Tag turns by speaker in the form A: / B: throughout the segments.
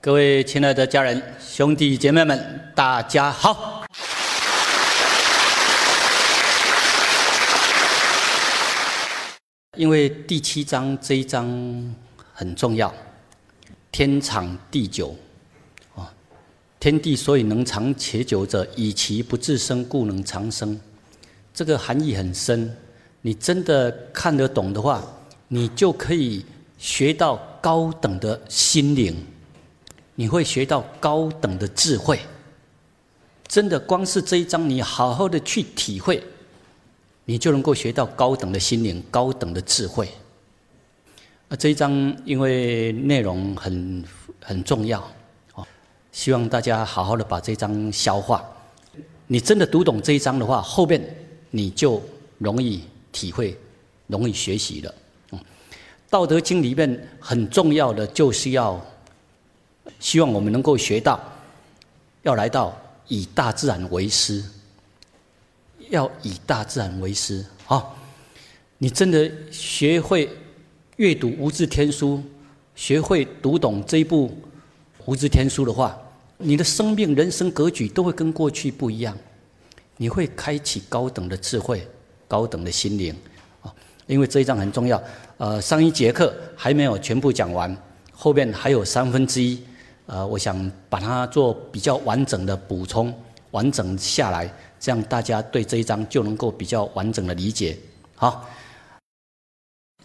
A: 各位亲爱的家人、兄弟姐妹们，大家好！因为第七章这一章很重要，天长地久，哦，天地所以能长且久者，以其不自生，故能长生。这个含义很深，你真的看得懂的话，你就可以学到高等的心灵。你会学到高等的智慧，真的，光是这一章，你好好的去体会，你就能够学到高等的心灵、高等的智慧。啊，这一章因为内容很很重要，哦，希望大家好好的把这章消化。你真的读懂这一章的话，后面你就容易体会、容易学习了。嗯，《道德经》里面很重要的就是要。希望我们能够学到，要来到以大自然为师，要以大自然为师。好，你真的学会阅读无字天书，学会读懂这一部无字天书的话，你的生命、人生格局都会跟过去不一样。你会开启高等的智慧、高等的心灵啊！因为这一章很重要。呃，上一节课还没有全部讲完，后面还有三分之一。呃，我想把它做比较完整的补充，完整下来，这样大家对这一章就能够比较完整的理解。好，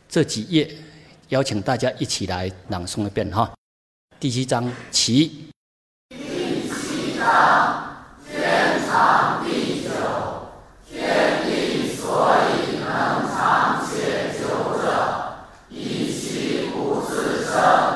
A: 这几页邀请大家一起来朗诵一遍哈。第七章起。
B: 第七章，天长地久，天地所以能长且久者，以其不自生。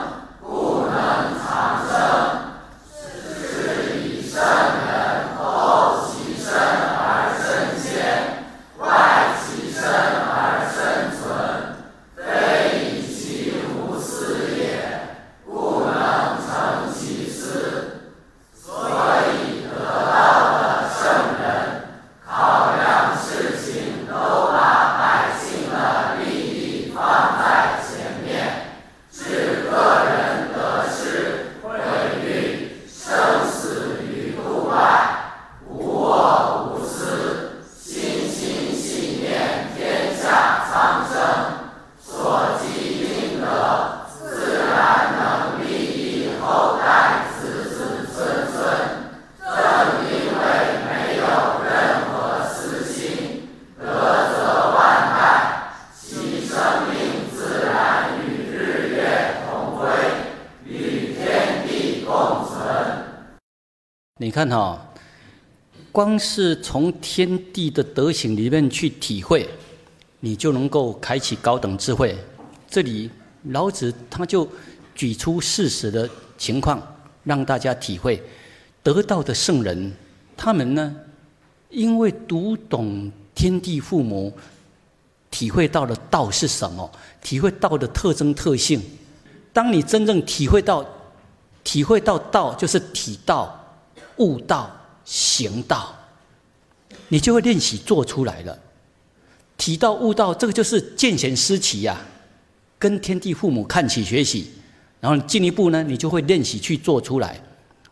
A: 看哈，光是从天地的德行里面去体会，你就能够开启高等智慧。这里老子他就举出事实的情况，让大家体会。得道的圣人，他们呢，因为读懂天地父母，体会到了道是什么，体会道的特征特性。当你真正体会到，体会到道，就是体道。悟道、行道，你就会练习做出来了。提到悟道，这个就是见贤思齐呀，跟天地父母看齐学习，然后进一步呢，你就会练习去做出来。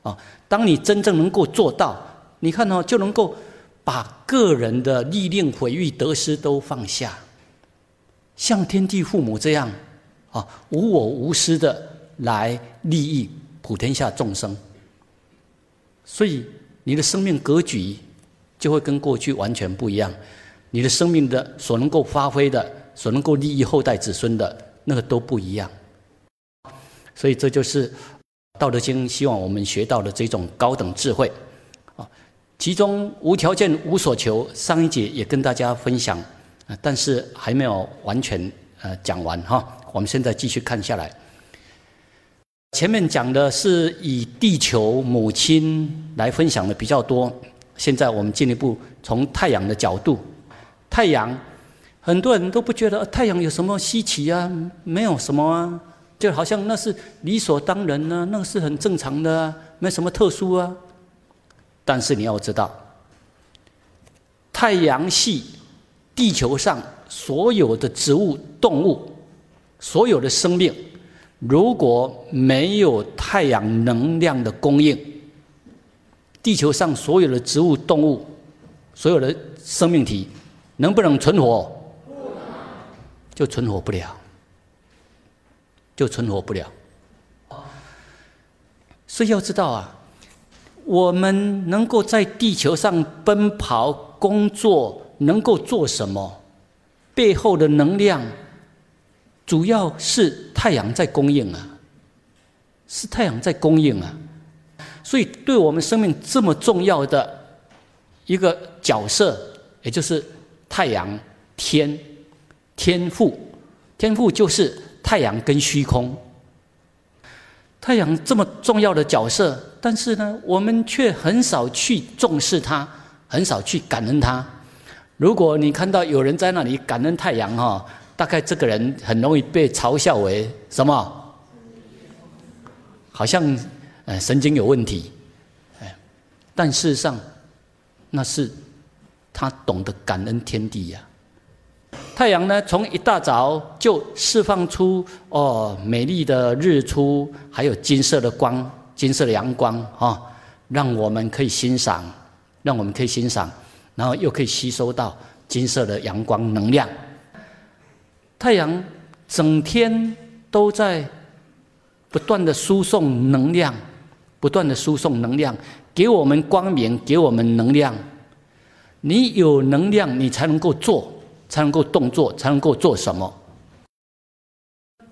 A: 啊，当你真正能够做到，你看哦，就能够把个人的历练、毁誉、得失都放下，像天地父母这样，啊，无我无私的来利益普天下众生。所以，你的生命格局就会跟过去完全不一样。你的生命的所能够发挥的、所能够利益后代子孙的那个都不一样。所以，这就是《道德经》希望我们学到的这种高等智慧啊。其中无条件、无所求，上一节也跟大家分享啊，但是还没有完全呃讲完哈。我们现在继续看下来。前面讲的是以地球母亲来分享的比较多，现在我们进一步从太阳的角度，太阳很多人都不觉得太阳有什么稀奇啊，没有什么啊，就好像那是理所当然呢，那是很正常的，啊没什么特殊啊。但是你要知道，太阳系地球上所有的植物、动物，所有的生命。如果没有太阳能量的供应，地球上所有的植物、动物、所有的生命体，能不能存活？就存活不了，就存活不了。所以要知道啊，我们能够在地球上奔跑、工作，能够做什么？背后的能量，主要是太阳在供应啊，是太阳在供应啊。所以，对我们生命这么重要的一个角色，也就是太阳天。天赋，天赋就是太阳跟虚空。太阳这么重要的角色，但是呢，我们却很少去重视它，很少去感恩它。如果你看到有人在那里感恩太阳哈，大概这个人很容易被嘲笑为什么？好像呃神经有问题，哎，但事实上，那是他懂得感恩天地呀。太阳呢，从一大早就释放出哦美丽的日出，还有金色的光、金色的阳光啊，让我们可以欣赏，让我们可以欣赏，然后又可以吸收到金色的阳光能量。太阳整天都在不断的输送能量，不断的输送能量，给我们光明，给我们能量。你有能量，你才能够做。才能够动作，才能够做什么？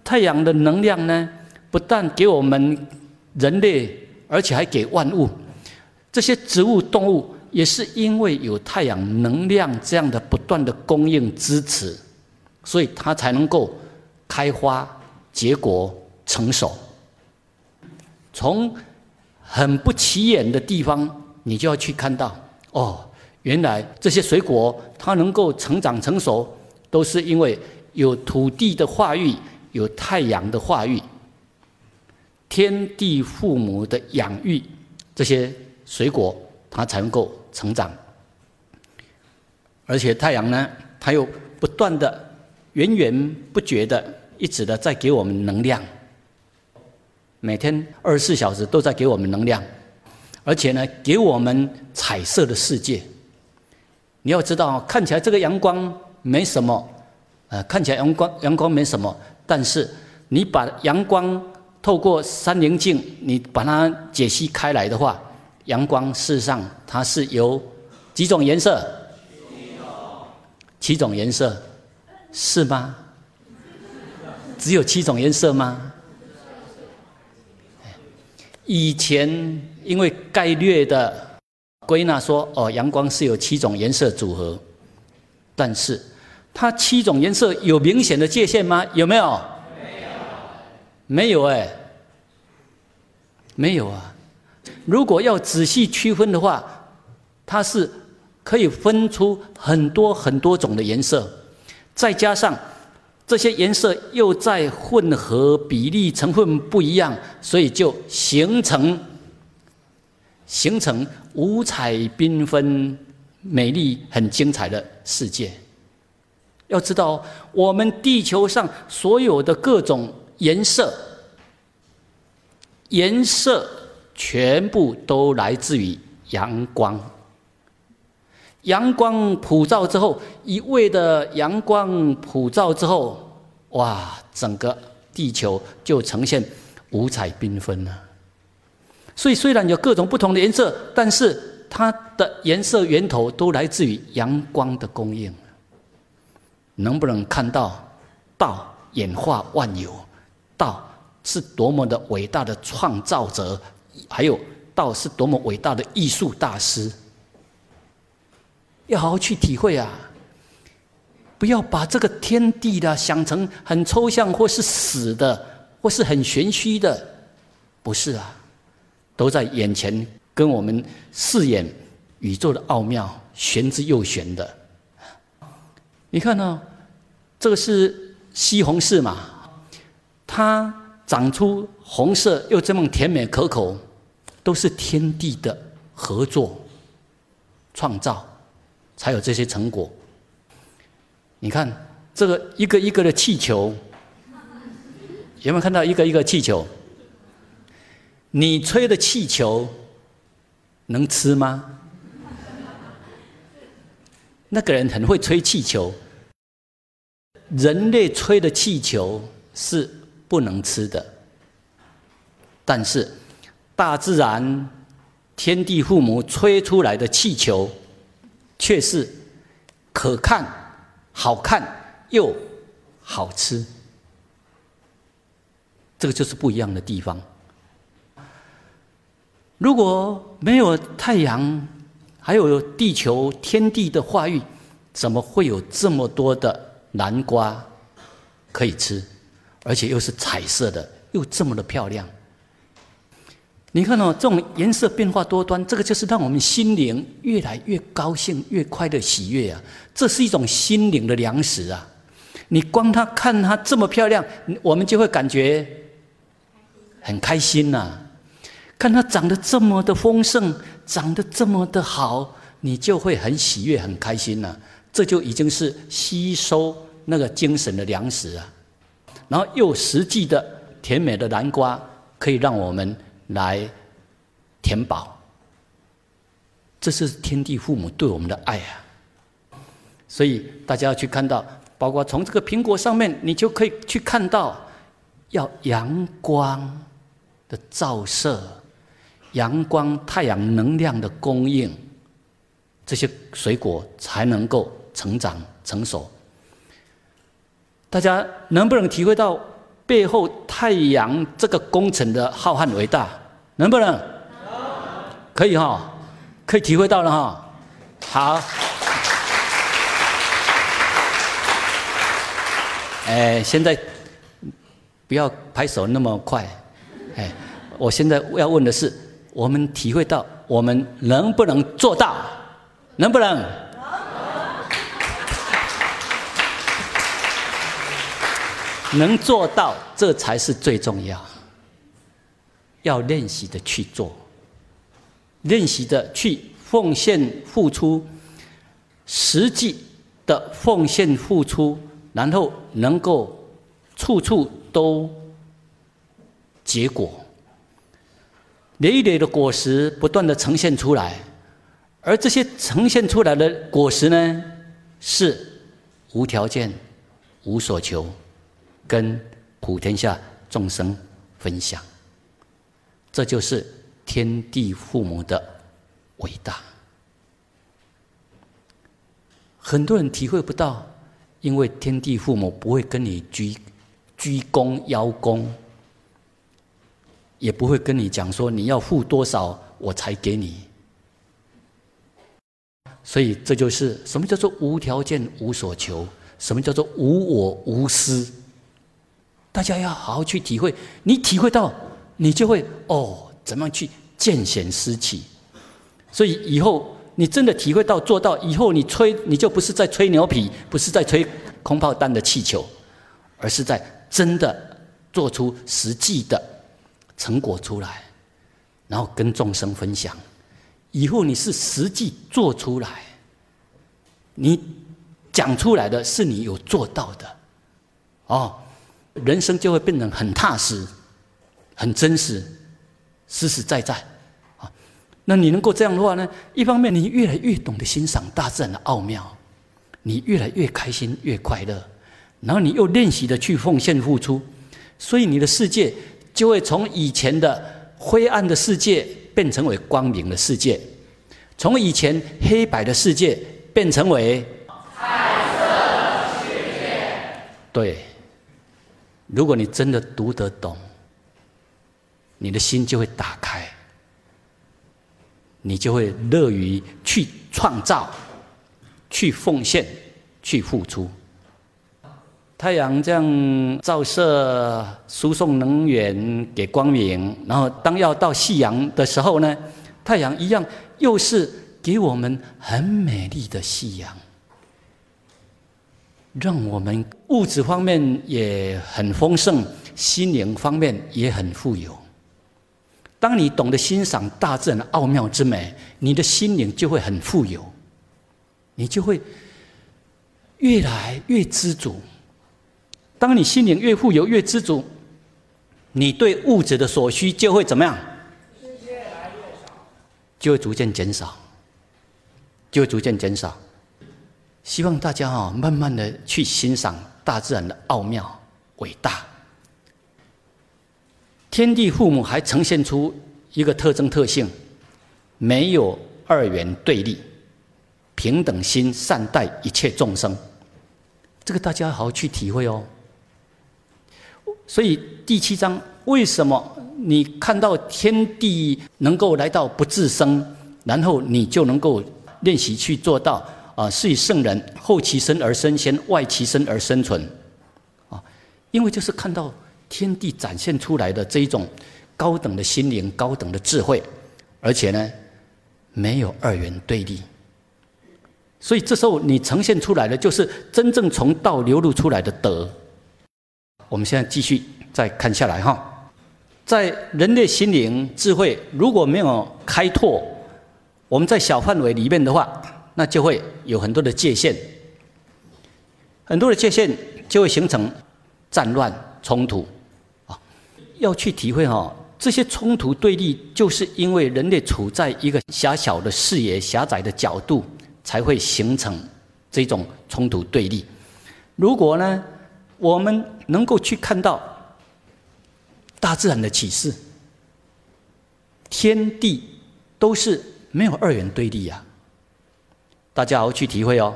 A: 太阳的能量呢？不但给我们人类，而且还给万物。这些植物、动物也是因为有太阳能量这样的不断的供应支持，所以它才能够开花、结果、成熟。从很不起眼的地方，你就要去看到哦。原来这些水果它能够成长成熟，都是因为有土地的化育，有太阳的化育，天地父母的养育，这些水果它才能够成长。而且太阳呢，它又不断的源源不绝的一直的在给我们能量，每天二十四小时都在给我们能量，而且呢，给我们彩色的世界。你要知道，看起来这个阳光没什么，呃，看起来阳光阳光没什么，但是你把阳光透过三棱镜，你把它解析开来的话，阳光事实上它是由几种颜色？七种。七种颜色，是吗？只有七种颜色吗？以前因为概略的。归纳说：“哦，阳光是有七种颜色组合，但是它七种颜色有明显的界限吗？有没有？没有，没有哎，没有啊。如果要仔细区分的话，它是可以分出很多很多种的颜色，再加上这些颜色又在混合比例成分不一样，所以就形成。”形成五彩缤纷、美丽、很精彩的世界。要知道，我们地球上所有的各种颜色，颜色全部都来自于阳光。阳光普照之后，一味的阳光普照之后，哇，整个地球就呈现五彩缤纷了。所以，虽然有各种不同的颜色，但是它的颜色源头都来自于阳光的供应。能不能看到道演化万有？道是多么的伟大的创造者，还有道是多么伟大的艺术大师。要好好去体会啊！不要把这个天地的想成很抽象，或是死的，或是很玄虚的，不是啊。都在眼前，跟我们饰演宇宙的奥妙，玄之又玄的。你看呢？这个是西红柿嘛？它长出红色又这么甜美可口，都是天地的合作创造，才有这些成果。你看这个一个一个的气球，有没有看到一个一个气球？你吹的气球能吃吗？那个人很会吹气球。人类吹的气球是不能吃的，但是大自然、天地父母吹出来的气球，却是可看、好看又好吃。这个就是不一样的地方。如果没有太阳，还有地球、天地的化育，怎么会有这么多的？南瓜可以吃，而且又是彩色的，又这么的漂亮。你看哦，这种颜色变化多端，这个就是让我们心灵越来越高兴、越快的、喜悦啊！这是一种心灵的粮食啊！你光它看它这么漂亮，我们就会感觉很开心呐。看它长得这么的丰盛，长得这么的好，你就会很喜悦、很开心呐。这就已经是吸收那个精神的粮食啊，然后又实际的甜美的南瓜，可以让我们来填饱。这是天地父母对我们的爱啊！所以大家要去看到，包括从这个苹果上面，你就可以去看到，要阳光的照射，阳光太阳能量的供应，这些水果才能够。成长成熟，大家能不能体会到背后太阳这个工程的浩瀚伟大？能不能？可以哈，可以体会到了哈。好，哎，现在不要拍手那么快，哎，我现在要问的是，我们体会到，我们能不能做到？能不能？能做到，这才是最重要。要练习的去做，练习的去奉献付出，实际的奉献付出，然后能够处处都结果，累累的果实不断的呈现出来，而这些呈现出来的果实呢，是无条件、无所求。跟普天下众生分享，这就是天地父母的伟大。很多人体会不到，因为天地父母不会跟你鞠鞠躬邀功，也不会跟你讲说你要付多少我才给你。所以这就是什么叫做无条件无所求，什么叫做无我无私。大家要好好去体会，你体会到，你就会哦，怎么去见贤思齐。所以以后你真的体会到做到，以后你吹你就不是在吹牛皮，不是在吹空炮弹的气球，而是在真的做出实际的成果出来，然后跟众生分享。以后你是实际做出来，你讲出来的是你有做到的，哦。人生就会变得很踏实、很真实、实实在在啊！那你能够这样的话呢？一方面，你越来越懂得欣赏大自然的奥妙，你越来越开心、越快乐，然后你又练习的去奉献付出，所以你的世界就会从以前的灰暗的世界变成为光明的世界，从以前黑白的世界变成为
B: 彩色的世界。
A: 对。如果你真的读得懂，你的心就会打开，你就会乐于去创造、去奉献、去付出。太阳这样照射、输送能源给光明，然后当要到夕阳的时候呢，太阳一样又是给我们很美丽的夕阳。让我们物质方面也很丰盛，心灵方面也很富有。当你懂得欣赏大自然的奥妙之美，你的心灵就会很富有，你就会越来越知足。当你心灵越富有、越知足，你对物质的所需就会怎么样？就会逐渐减少，就会逐渐减少。希望大家啊，慢慢的去欣赏大自然的奥妙、伟大。天地父母还呈现出一个特征特性，没有二元对立，平等心善待一切众生。这个大家好好去体会哦。所以第七章为什么？你看到天地能够来到不自生，然后你就能够练习去做到啊，是以圣人后其身而生先，外其身而生存，啊，因为就是看到天地展现出来的这一种高等的心灵、高等的智慧，而且呢，没有二元对立，所以这时候你呈现出来的就是真正从道流露出来的德。我们现在继续再看下来哈。在人类心灵智慧如果没有开拓，我们在小范围里面的话，那就会有很多的界限，很多的界限就会形成战乱冲突。要去体会哈，这些冲突对立，就是因为人类处在一个狭小的视野、狭窄的角度，才会形成这种冲突对立。如果呢，我们能够去看到。大自然的启示，天地都是没有二元对立呀。大家要去体会哦。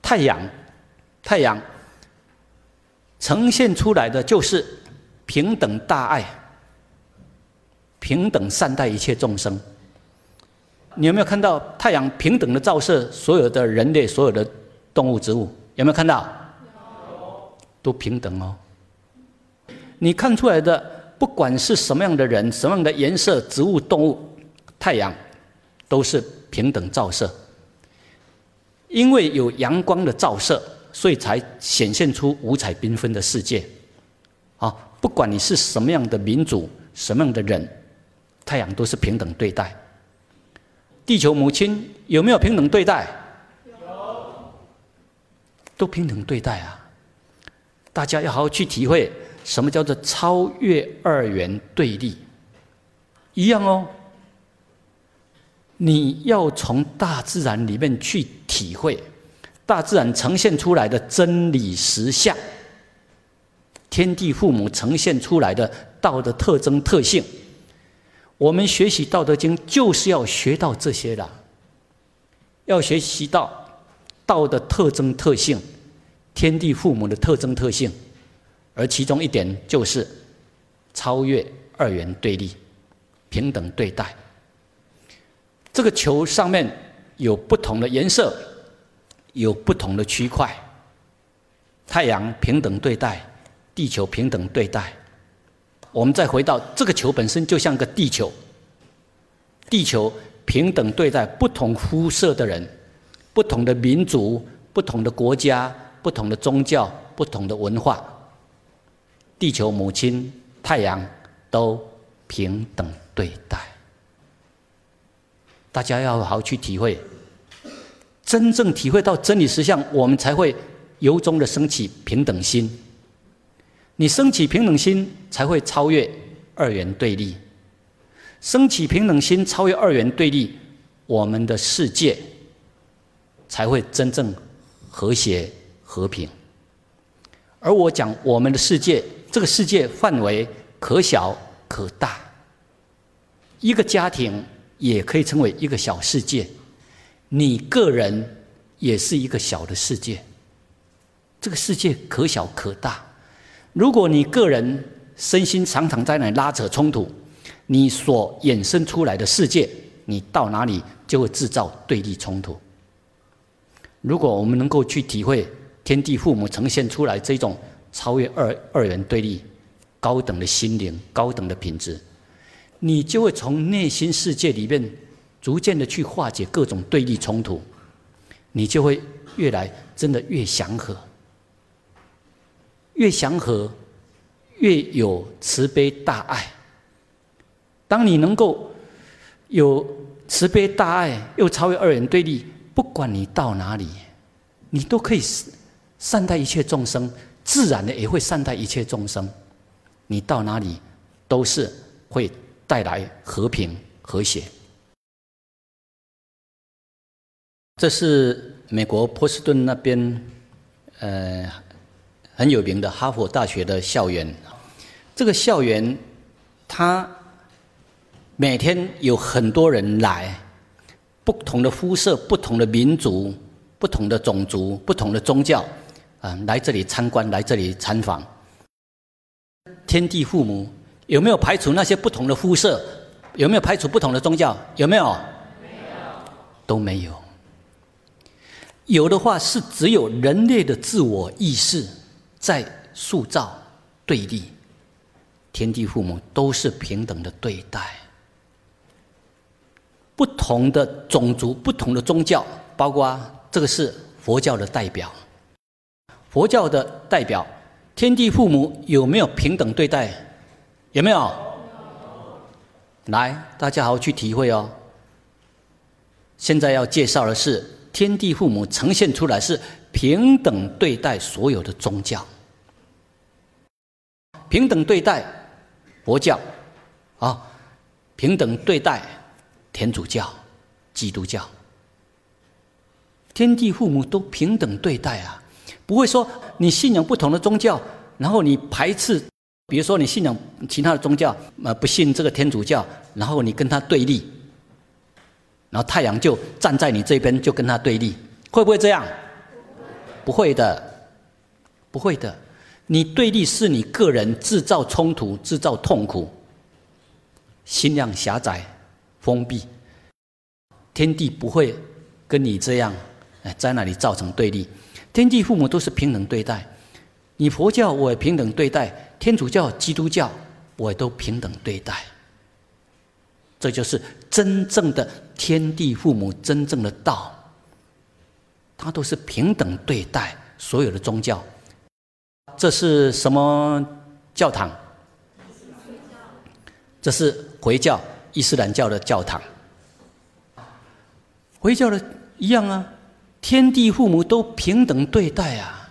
A: 太阳，太阳呈现出来的就是平等大爱，平等善待一切众生。你有没有看到太阳平等的照射所有的人类、所有的动物、植物？有没有看到？都平等哦。你看出来的，不管是什么样的人、什么样的颜色、植物、动物、太阳，都是平等照射。因为有阳光的照射，所以才显现出五彩缤纷的世界。啊，不管你是什么样的民族、什么样的人，太阳都是平等对待。地球母亲有没有平等对待？有，都平等对待啊！大家要好好去体会。什么叫做超越二元对立？一样哦。你要从大自然里面去体会，大自然呈现出来的真理实相，天地父母呈现出来的道的特征特性。我们学习《道德经》就是要学到这些的，要学习到道的特征特性，天地父母的特征特性。而其中一点就是超越二元对立，平等对待。这个球上面有不同的颜色，有不同的区块。太阳平等对待，地球平等对待。我们再回到这个球本身就像个地球，地球平等对待不同肤色的人、不同的民族、不同的国家、不同的宗教、不同的文化。地球母亲、太阳都平等对待，大家要好好去体会，真正体会到真理实相，我们才会由衷的升起平等心。你升起平等心，才会超越二元对立。升起平等心，超越二元对立，我们的世界才会真正和谐和平。而我讲我们的世界。这个世界范围可小可大，一个家庭也可以称为一个小世界，你个人也是一个小的世界。这个世界可小可大，如果你个人身心常常在那拉扯冲突，你所衍生出来的世界，你到哪里就会制造对立冲突。如果我们能够去体会天地父母呈现出来这种。超越二二元对立，高等的心灵，高等的品质，你就会从内心世界里面逐渐的去化解各种对立冲突，你就会越来真的越祥和，越祥和，越有慈悲大爱。当你能够有慈悲大爱，又超越二元对立，不管你到哪里，你都可以善待一切众生。自然的也会善待一切众生，你到哪里都是会带来和平和谐。这是美国波士顿那边，呃，很有名的哈佛大学的校园。这个校园，它每天有很多人来，不同的肤色、不同的民族、不同的种族、不同的宗教，啊，来这里参观，来这里参访。天地父母有没有排除那些不同的肤色？有没有排除不同的宗教？有
B: 没有？
A: 都没有。有的话是只有人类的自我意识在塑造对立。天地父母都是平等的对待，不同的种族、不同的宗教，包括这个是佛教的代表。佛教的代表，天地父母有没有平等对待？有没有？来，大家好好去体会哦。现在要介绍的是，天地父母呈现出来是平等对待所有的宗教，平等对待。佛教，啊，平等对待天主教、基督教，天地父母都平等对待啊，不会说你信仰不同的宗教，然后你排斥，比如说你信仰其他的宗教，呃，不信这个天主教，然后你跟他对立，然后太阳就站在你这边，就跟他对立，会不会这样？不会的，不会的。你对立是你个人制造冲突、制造痛苦，心量狭窄、封闭。天地不会跟你这样，哎，在那里造成对立。天地父母都是平等对待，你佛教我也平等对待，天主教、基督教我也都平等对待。这就是真正的天地父母真正的道，他都是平等对待所有的宗教。这是什么教堂？这是回教、伊斯兰教的教堂。回教的一样啊，天地父母都平等对待啊。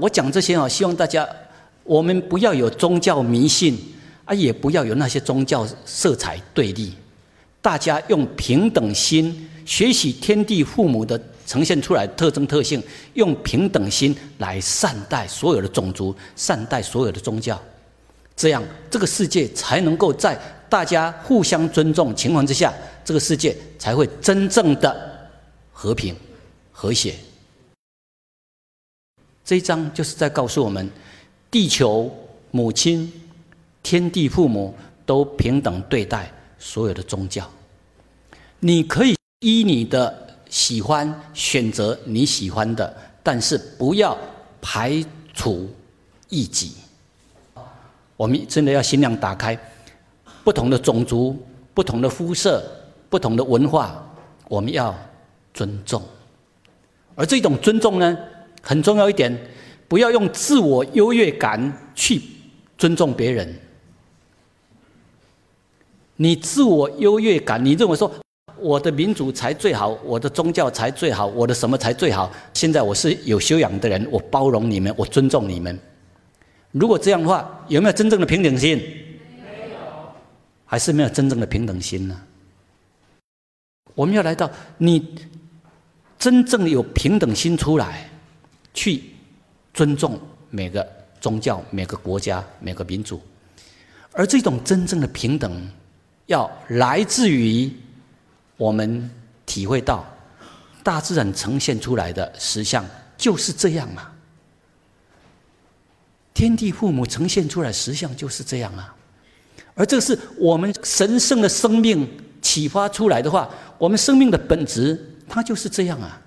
A: 我讲这些啊，希望大家我们不要有宗教迷信啊，也不要有那些宗教色彩对立，大家用平等心学习天地父母的。呈现出来特征特性，用平等心来善待所有的种族，善待所有的宗教，这样这个世界才能够在大家互相尊重情况之下，这个世界才会真正的和平和谐。这一章就是在告诉我们：地球母亲、天地父母都平等对待所有的宗教，你可以依你的。喜欢选择你喜欢的，但是不要排除异己。我们真的要心量打开，不同的种族、不同的肤色、不同的文化，我们要尊重。而这种尊重呢，很重要一点，不要用自我优越感去尊重别人。你自我优越感，你认为说？我的民主才最好，我的宗教才最好，我的什么才最好？现在我是有修养的人，我包容你们，我尊重你们。如果这样的话，有没有真正的平等心？
B: 没有，
A: 还是没有真正的平等心呢？我们要来到你真正有平等心出来，去尊重每个宗教、每个国家、每个民族，而这种真正的平等，要来自于。我们体会到，大自然呈现出来的实相就是这样啊。天地父母呈现出来实相就是这样啊。而这是我们神圣的生命启发出来的话，我们生命的本质它就是这样啊。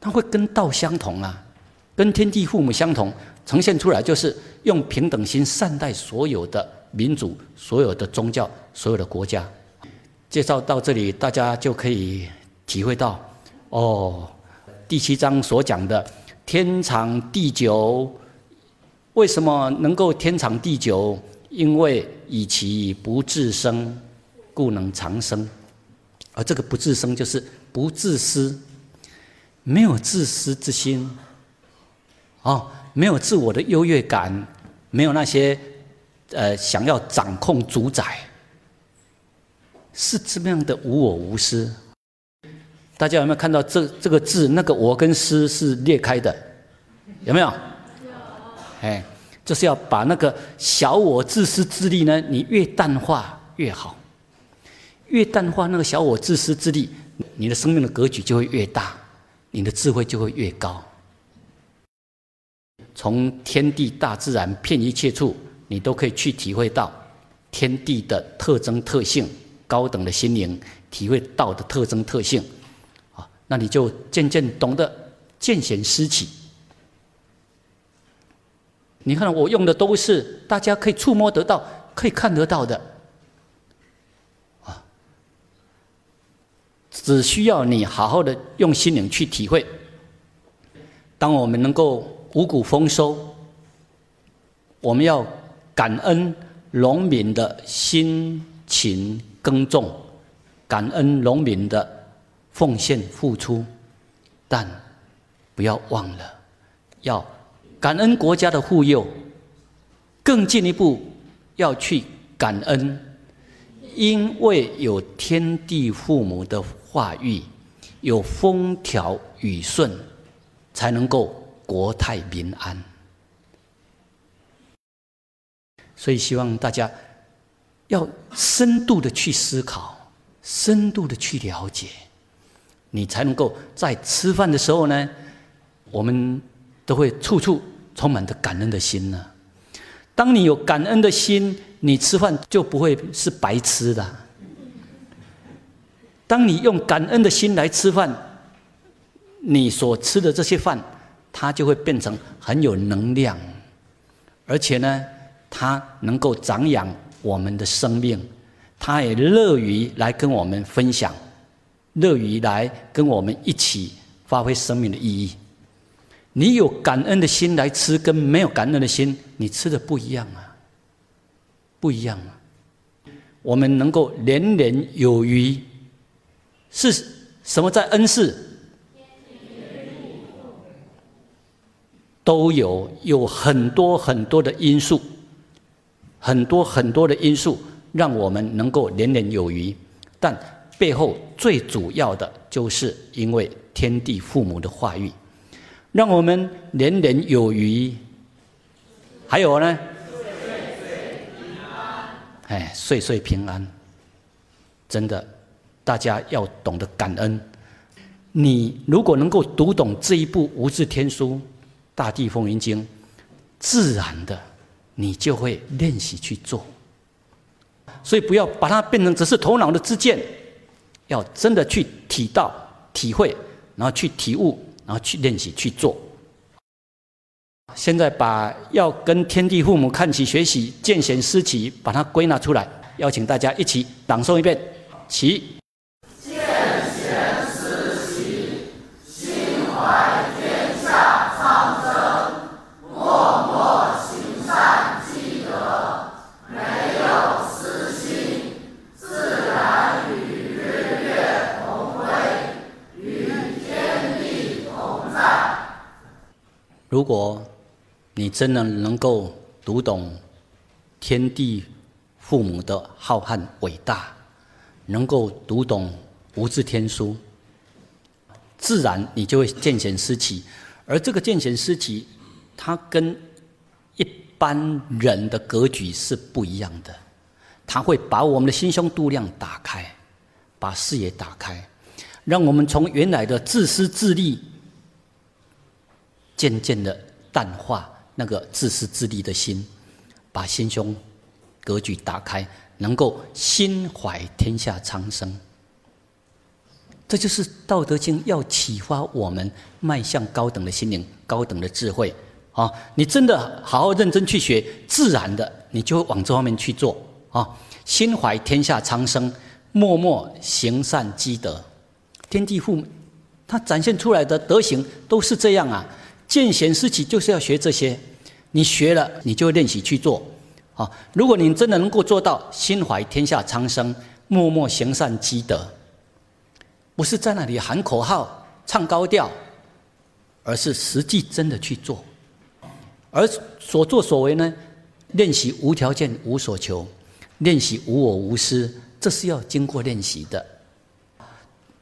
A: 它会跟道相同啊，跟天地父母相同，呈现出来就是用平等心善待所有的民族、所有的宗教、所有的国家。介绍到这里，大家就可以体会到，哦，第七章所讲的天长地久，为什么能够天长地久？因为以其不自生，故能长生。而这个不自生，就是不自私，没有自私之心。哦，没有自我的优越感，没有那些呃想要掌控主宰，是这么样的无我无私。大家有没有看到这这个字？那个我跟私是裂开的，有没有？有。哎，就是要把那个小我自私自利呢，你越淡化越好，越淡化那个小我自私自利，你的生命的格局就会越大，你的智慧就会越高。从天地大自然遍一切处，你都可以去体会到天地的特征特性，高等的心灵体会到的特征特性，啊，那你就渐渐懂得见贤思齐。你看，我用的都是大家可以触摸得到、可以看得到的，啊，只需要你好好的用心灵去体会。当我们能够。五谷丰收，我们要感恩农民的辛勤耕种，感恩农民的奉献付出，但不要忘了要感恩国家的护佑，更进一步要去感恩，因为有天地父母的话语，有风调雨顺，才能够。国泰民安，所以希望大家要深度的去思考，深度的去了解，你才能够在吃饭的时候呢，我们都会处处充满着感恩的心呢。当你有感恩的心，你吃饭就不会是白吃的。当你用感恩的心来吃饭，你所吃的这些饭。它就会变成很有能量，而且呢，它能够长养我们的生命，他也乐于来跟我们分享，乐于来跟我们一起发挥生命的意义。你有感恩的心来吃，跟没有感恩的心，你吃的不一样啊，不一样啊。我们能够年年有余，是什么在恩赐？都有有很多很多的因素，很多很多的因素让我们能够年年有余，但背后最主要的就是因为天地父母的话语，让我们年年有余。还有呢？哎，岁岁平安。真的，大家要懂得感恩。你如果能够读懂这一部无字天书。大地风云经，自然的，你就会练习去做。所以不要把它变成只是头脑的之见，要真的去体到、体会，然后去体悟，然后去练习去做。现在把要跟天地父母看齐、学习、见贤思齐，把它归纳出来，邀请大家一起朗诵一遍，齐。如果你真的能够读懂天地父母的浩瀚伟大，能够读懂无字天书，自然你就会见贤思齐。而这个见贤思齐，它跟一般人的格局是不一样的。它会把我们的心胸度量打开，把视野打开，让我们从原来的自私自利。渐渐的淡化那个自私自利的心，把心胸格局打开，能够心怀天下苍生。这就是《道德经》要启发我们迈向高等的心灵、高等的智慧啊！你真的好好认真去学，自然的你就会往这方面去做啊！心怀天下苍生，默默行善积德，天地父母他展现出来的德行都是这样啊！见贤思齐就是要学这些，你学了，你就练习去做。啊，如果你真的能够做到心怀天下苍生，默默行善积德，不是在那里喊口号、唱高调，而是实际真的去做。而所作所为呢，练习无条件、无所求，练习无我无私，这是要经过练习的。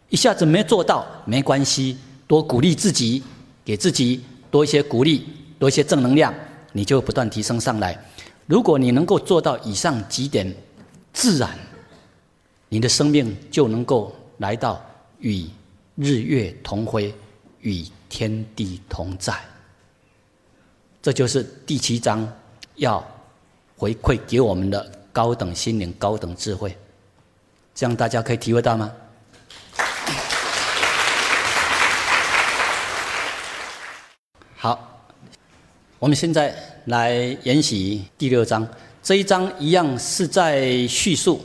A: 一下子没做到没关系，多鼓励自己，给自己多一些鼓励，多一些正能量，你就不断提升上来。如果你能够做到以上几点，自然，你的生命就能够来到与日月同辉，与天地同在。这就是第七章要回馈给我们的高等心灵、高等智慧。这样大家可以体会到吗？好，我们现在来研习第六章。这一章一样是在叙述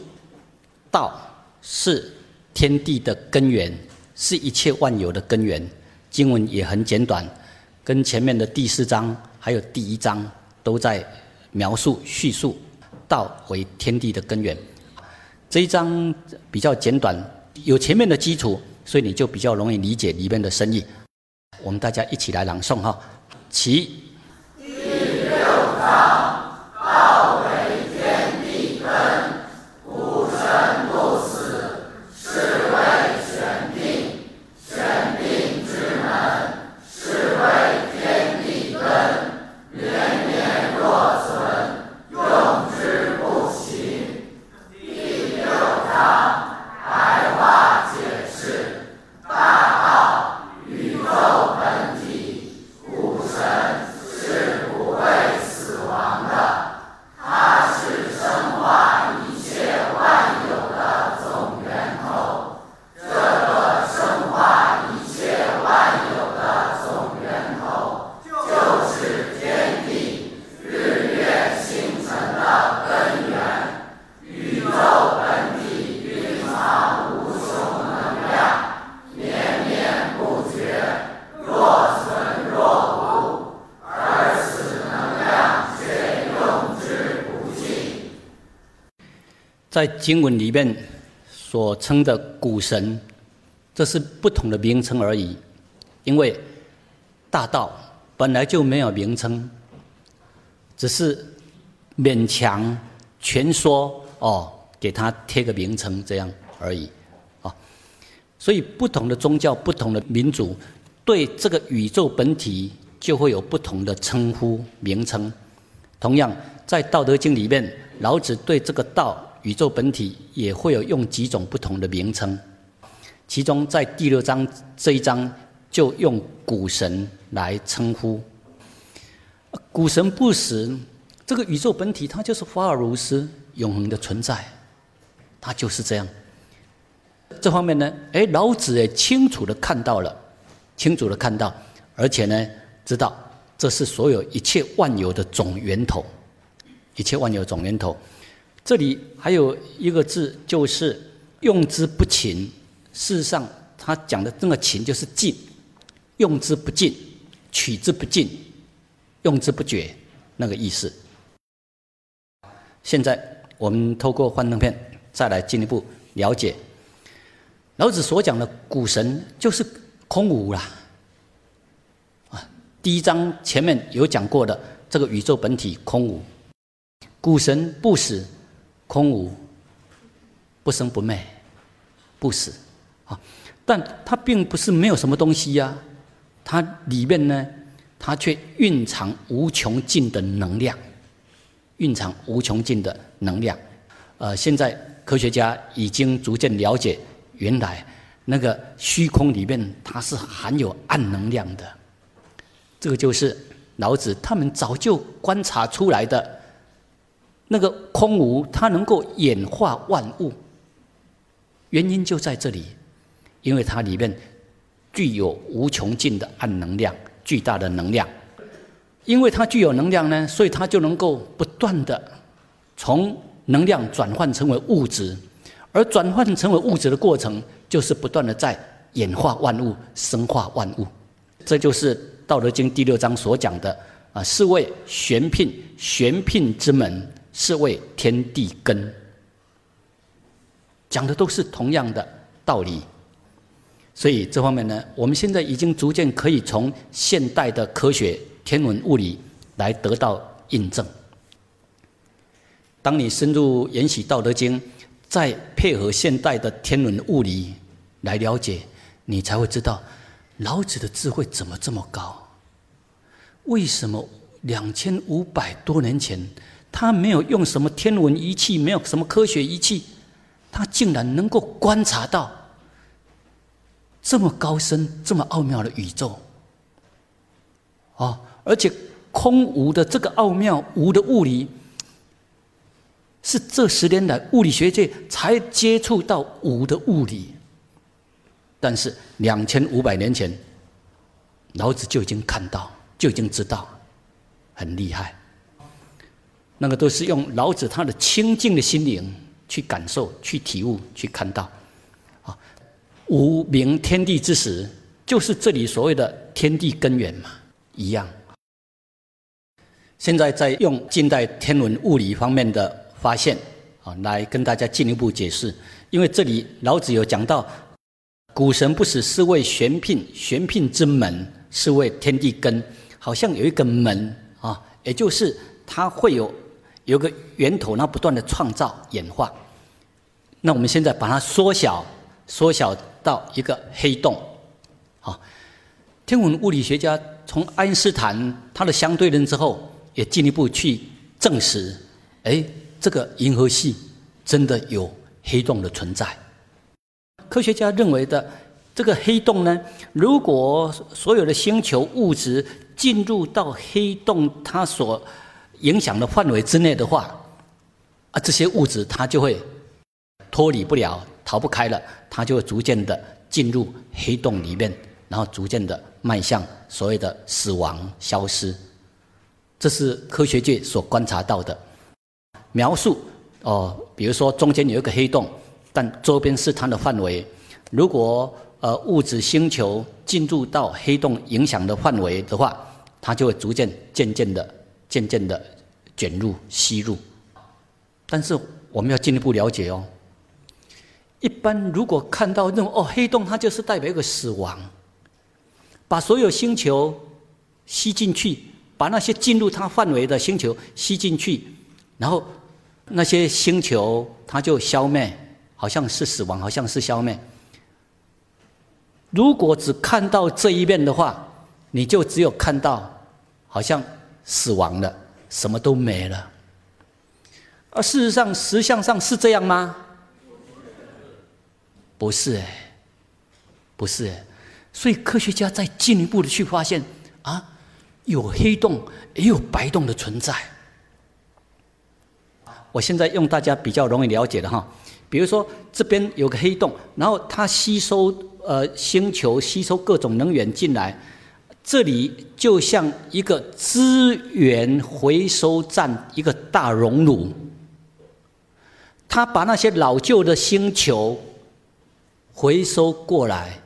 A: 道是天地的根源，是一切万有的根源。经文也很简短，跟前面的第四章还有第一章都在描述叙述道为天地的根源。这一章比较简短，有前面的基础，所以你就比较容易理解里面的深意。我们大家一起来朗诵哈，起。
B: 第六章，为天地根，无生不死，是谓玄定。玄定之门，是谓天地根，绵绵若存，用之不息。第六章，白话解释，大道宇宙。
A: 在经文里面所称的古神，这是不同的名称而已。因为大道本来就没有名称，只是勉强全说哦，给他贴个名称这样而已啊。所以不同的宗教、不同的民族，对这个宇宙本体就会有不同的称呼名称。同样，在《道德经》里面，老子对这个道。宇宙本体也会有用几种不同的名称，其中在第六章这一章就用古神来称呼。古神不死，这个宇宙本体它就是法尔如斯永恒的存在，它就是这样。这方面呢，哎，老子也清楚的看到了，清楚的看到，而且呢，知道这是所有一切万有的总源头，一切万有总源头。这里还有一个字，就是用之不勤。事实上，他讲的这个勤就是尽，用之不尽，取之不尽，用之不绝，那个意思。现在我们透过幻灯片再来进一步了解老子所讲的古神，就是空无啦。啊，第一章前面有讲过的这个宇宙本体空无，古神不死。空无，不生不灭，不死，啊！但它并不是没有什么东西呀，它里面呢，它却蕴藏无穷尽的能量，蕴藏无穷尽的能量。呃，现在科学家已经逐渐了解，原来那个虚空里面它是含有暗能量的，这个就是老子他们早就观察出来的。那个空无，它能够演化万物，原因就在这里，因为它里面具有无穷尽的暗能量，巨大的能量。因为它具有能量呢，所以它就能够不断的从能量转换成为物质，而转换成为物质的过程，就是不断的在演化万物、生化万物。这就是《道德经》第六章所讲的啊，是谓玄牝，玄牝之门。是为天地根，讲的都是同样的道理，所以这方面呢，我们现在已经逐渐可以从现代的科学、天文、物理来得到印证。当你深入研习《道德经》，再配合现代的天文物理来了解，你才会知道老子的智慧怎么这么高。为什么两千五百多年前，他没有用什么天文仪器，没有什么科学仪器，他竟然能够观察到这么高深、这么奥妙的宇宙？啊！而且空无的这个奥妙，无的物理，是这十年来物理学界才接触到无的物理。但是两千五百年前，老子就已经看到。就已经知道，很厉害。那个都是用老子他的清净的心灵去感受、去体悟、去看到。啊，无名天地之始，就是这里所谓的天地根源嘛，一样。现在在用近代天文物理方面的发现啊，来跟大家进一步解释。因为这里老子有讲到，古神不死，是为玄牝，玄牝之门，是为天地根。好像有一个门啊，也就是它会有有个源头，那不断的创造演化。那我们现在把它缩小，缩小到一个黑洞。好，天文物理学家从爱因斯坦他的相对论之后，也进一步去证实，哎，这个银河系真的有黑洞的存在。科学家认为的这个黑洞呢，如果所有的星球物质。进入到黑洞它所影响的范围之内的话，啊，这些物质它就会脱离不了、逃不开了，它就会逐渐的进入黑洞里面，然后逐渐的迈向所谓的死亡、消失。这是科学界所观察到的描述。哦，比如说中间有一个黑洞，但周边是它的范围。如果呃物质星球进入到黑洞影响的范围的话，它就会逐渐、渐渐的、渐渐的卷入、吸入。但是我们要进一步了解哦。一般如果看到那种哦黑洞，它就是代表一个死亡，把所有星球吸进去，把那些进入它范围的星球吸进去，然后那些星球它就消灭，好像是死亡，好像是消灭。如果只看到这一面的话，你就只有看到。好像死亡了，什么都没了。而事实上，实相上是这样吗？不是哎，不是哎。所以科学家在进一步的去发现啊，有黑洞也有白洞的存在。我现在用大家比较容易了解的哈，比如说这边有个黑洞，然后它吸收呃星球吸收各种能源进来。这里就像一个资源回收站，一个大熔炉。他把那些老旧的星球回收过来，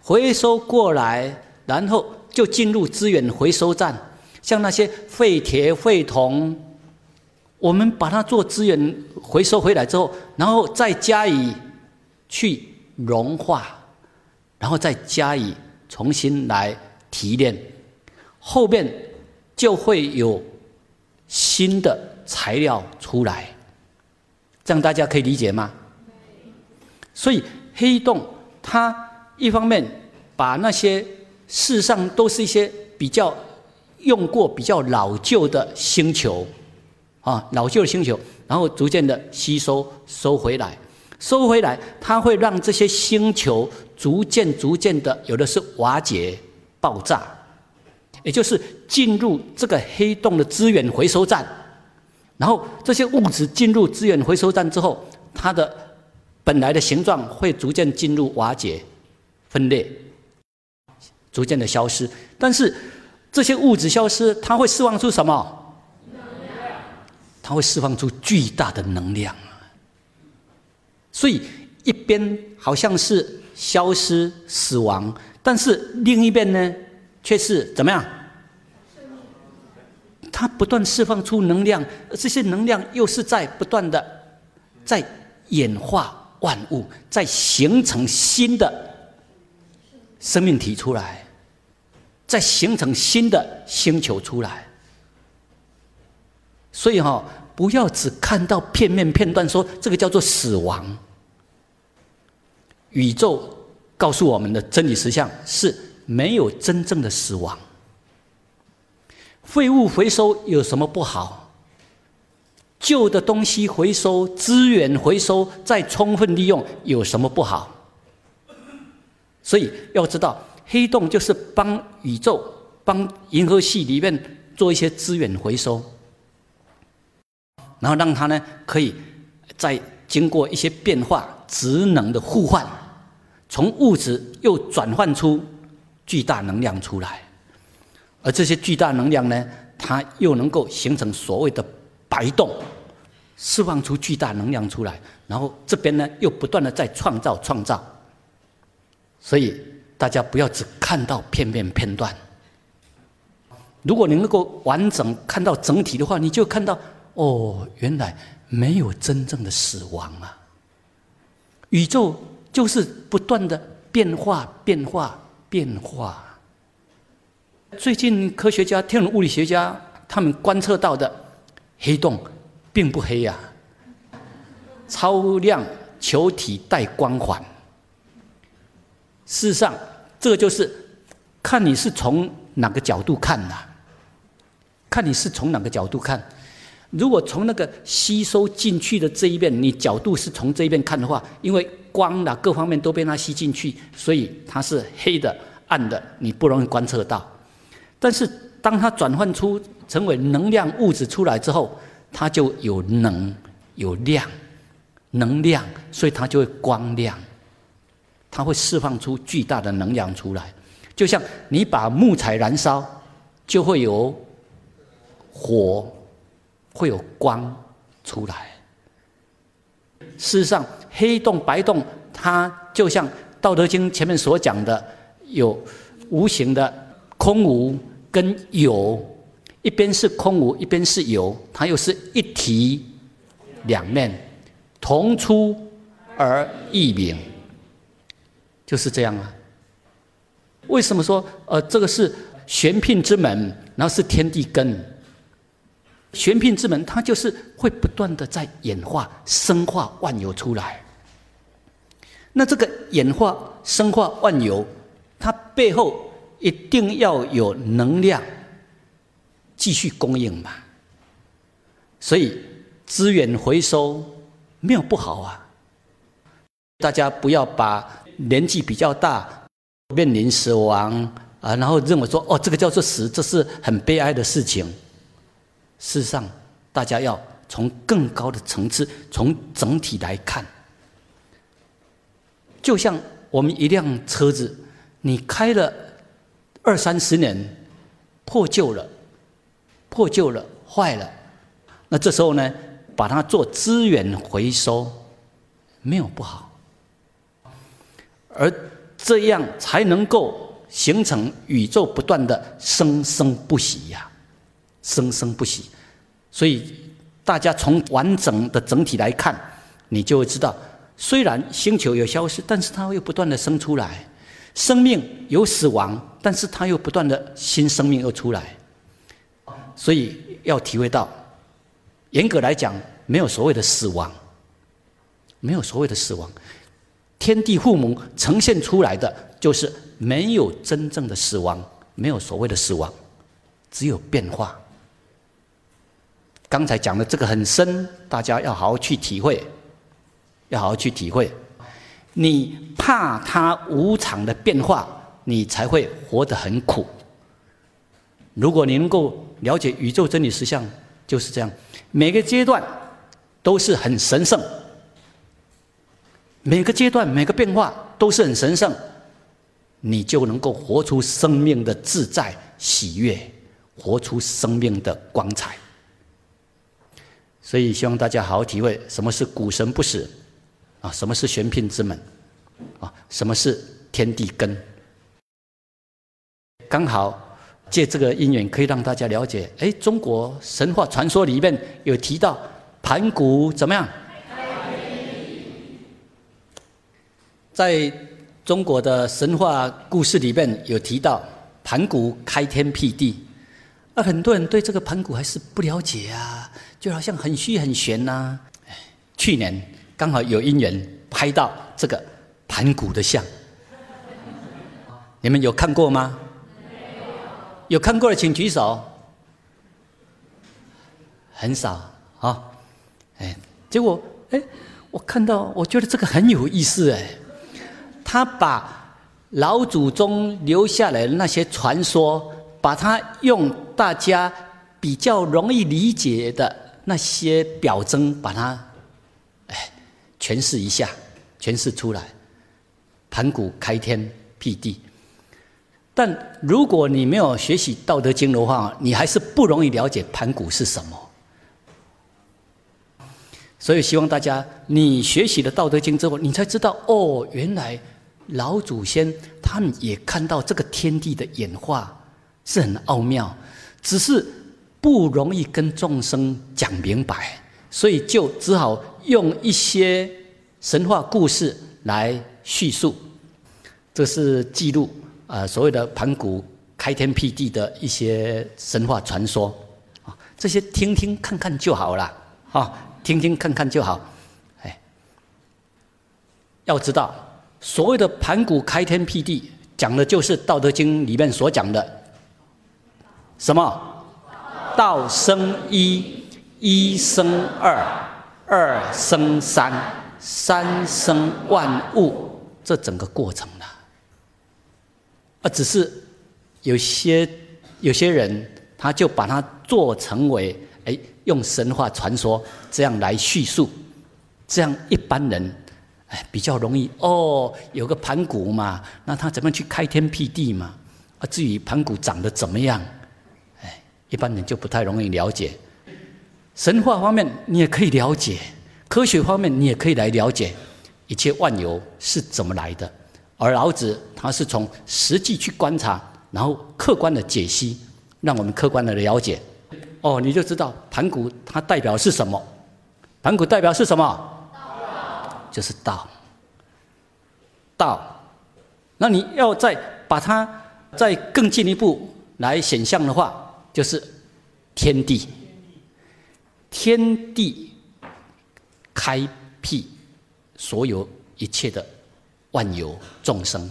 A: 回收过来，然后就进入资源回收站。像那些废铁、废铜，我们把它做资源回收回来之后，然后再加以去融化，然后再加以重新来。提炼，后面就会有新的材料出来，这样大家可以理解吗？所以黑洞它一方面把那些世上都是一些比较用过、比较老旧的星球啊，老旧的星球，然后逐渐的吸收收回来，收回来，它会让这些星球逐渐逐渐的有的是瓦解。爆炸，也就是进入这个黑洞的资源回收站，然后这些物质进入资源回收站之后，它的本来的形状会逐渐进入瓦解、分裂，逐渐的消失。但是这些物质消失，它会释放出什么？它会释放出巨大的能量。所以一边好像是消失、死亡。但是另一边呢，却是怎么样？它不断释放出能量，这些能量又是在不断的在演化万物，在形成新的生命体出来，在形成新的星球出来。所以哈，不要只看到片面片段，说这个叫做死亡。宇宙告诉我们的真理实相是没有真正的死亡。废物回收有什么不好？旧的东西回收、资源回收、再充分利用有什么不好？所以要知道，黑洞就是帮宇宙、帮银河系里面做一些资源回收。然后让它呢，可以再经过一些变化、职能的互换，从物质又转换出巨大能量出来，而这些巨大能量呢，它又能够形成所谓的白洞，释放出巨大能量出来，然后这边呢又不断的在创造创造，所以大家不要只看到片片片段，如果你能够完整看到整体的话，你就看到。哦，原来没有真正的死亡啊！宇宙就是不断的变化、变化、变化。最近科学家、天文物理学家他们观测到的黑洞，并不黑呀，超亮球体带光环。事实上，这就是看你是从哪个角度看呐，看你是从哪个角度看。如果从那个吸收进去的这一边，你角度是从这一边看的话，因为光啦各方面都被它吸进去，所以它是黑的、暗的，你不容易观测到。但是当它转换出成为能量物质出来之后，它就有能、有量、能量，所以它就会光亮，它会释放出巨大的能量出来。就像你把木材燃烧，就会有火。会有光出来。事实上，黑洞、白洞，它就像《道德经》前面所讲的，有无形的空无跟有，一边是空无，一边是有，它又是一体两面，同出而异名，就是这样啊。为什么说呃这个是玄牝之门，然后是天地根？玄牝之门，它就是会不断的在演化、生化万有出来。那这个演化、生化万有，它背后一定要有能量继续供应嘛。所以资源回收没有不好啊。大家不要把年纪比较大面临死亡啊，然后认为说哦，这个叫做死，这是很悲哀的事情。事实上，大家要从更高的层次，从整体来看。就像我们一辆车子，你开了二三十年，破旧了，破旧了，坏了，那这时候呢，把它做资源回收，没有不好，而这样才能够形成宇宙不断的生生不息呀。生生不息，所以大家从完整的整体来看，你就会知道，虽然星球有消失，但是它又不断的生出来；生命有死亡，但是它又不断的新生命又出来。所以要体会到，严格来讲，没有所谓的死亡，没有所谓的死亡。天地父母呈现出来的，就是没有真正的死亡，没有所谓的死亡，只有变化。刚才讲的这个很深，大家要好好去体会，要好好去体会。你怕它无常的变化，你才会活得很苦。如果你能够了解宇宙真理实相，就是这样，每个阶段都是很神圣，每个阶段每个变化都是很神圣，你就能够活出生命的自在喜悦，活出生命的光彩。所以希望大家好好体会什么是股神不死，啊，什么是玄牝之门，啊，什么是天地根。刚好借这个因缘，可以让大家了解，哎，中国神话传说里面有提到盘古怎么样？在中国的神话故事里面有提到盘古开天辟地。很多人对这个盘古还是不了解啊，就好像很虚很玄呐。去年刚好有因缘拍到这个盘古的像，你们有看过吗？有看过的请举手。很少啊，哎，结果哎，我看到我觉得这个很有意思哎，他把老祖宗留下来的那些传说，把它用大家比较容易理解的那些表征，把它哎诠释一下，诠释出来，盘古开天辟地。但如果你没有学习《道德经》的话，你还是不容易了解盘古是什么。所以希望大家，你学习了《道德经》之后，你才知道哦，原来老祖先他们也看到这个天地的演化是很奥妙，只是不容易跟众生讲明白，所以就只好用一些神话故事来叙述。这是记录啊，所谓的盘古开天辟地的一些神话传说啊，这些听听看看就好了啊。听听看看就好，哎，要知道所谓的盘古开天辟地，讲的就是《道德经》里面所讲的什么？道生一，一生二，二生三，三生万物，这整个过程呢？啊，只是有些有些人，他就把它做成为。哎，用神话传说这样来叙述，这样一般人哎比较容易哦。有个盘古嘛，那他怎么去开天辟地嘛？啊，至于盘古长得怎么样，一般人就不太容易了解。神话方面你也可以了解，科学方面你也可以来了解一切万有是怎么来的。而老子他是从实际去观察，然后客观的解析，让我们客观的了解。哦，你就知道盘古它代表是什么？盘古代表是什么？就是道。道。那你要再把它再更进一步来显象的话，就是天地。天地开辟所有一切的万有众生，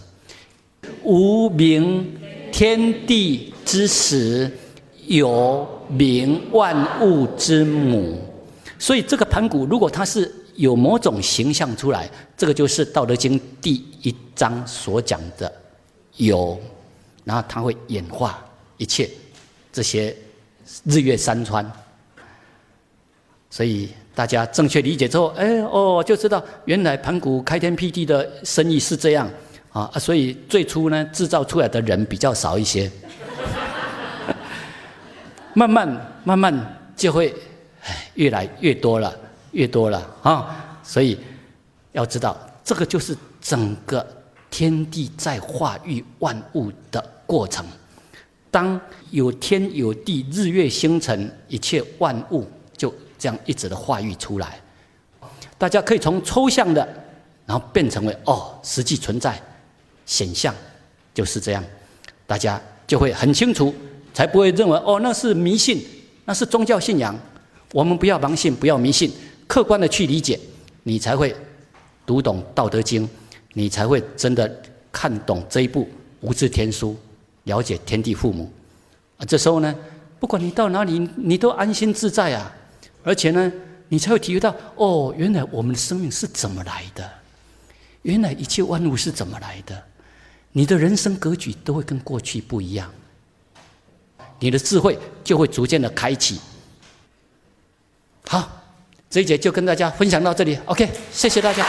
A: 无名天地之始。有名万物之母，所以这个盘古如果它是有某种形象出来，这个就是《道德经》第一章所讲的有，然后它会演化一切这些日月山川。所以大家正确理解之后，哎哦，就知道原来盘古开天辟地的生意是这样啊，所以最初呢制造出来的人比较少一些。慢慢慢慢就会，越来越多了，越多了啊！所以要知道，这个就是整个天地在化育万物的过程。当有天有地，日月星辰，一切万物就这样一直的化育出来。大家可以从抽象的，然后变成为哦，实际存在显象，就是这样，大家就会很清楚。才不会认为哦，那是迷信，那是宗教信仰。我们不要盲信，不要迷信，客观的去理解，你才会读懂《道德经》，你才会真的看懂这一部《无字天书》，了解天地父母。啊，这时候呢，不管你到哪里，你都安心自在啊。而且呢，你才会体会到哦，原来我们的生命是怎么来的，原来一切万物是怎么来的，你的人生格局都会跟过去不一样。你的智慧就会逐渐的开启。好，这一节就跟大家分享到这里。OK，谢谢大家。